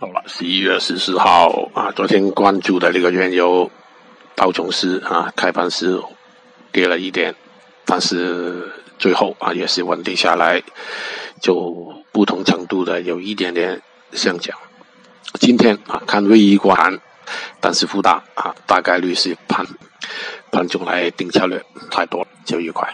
好了，十一月十四号啊，昨天关注的那个原油道琼斯啊，开盘时跌了一点，但是最后啊也是稳定下来，就不同程度的有一点点上涨。今天啊，看微一管，但是复大啊，大概率是盘盘中来定策略太多，就愉快。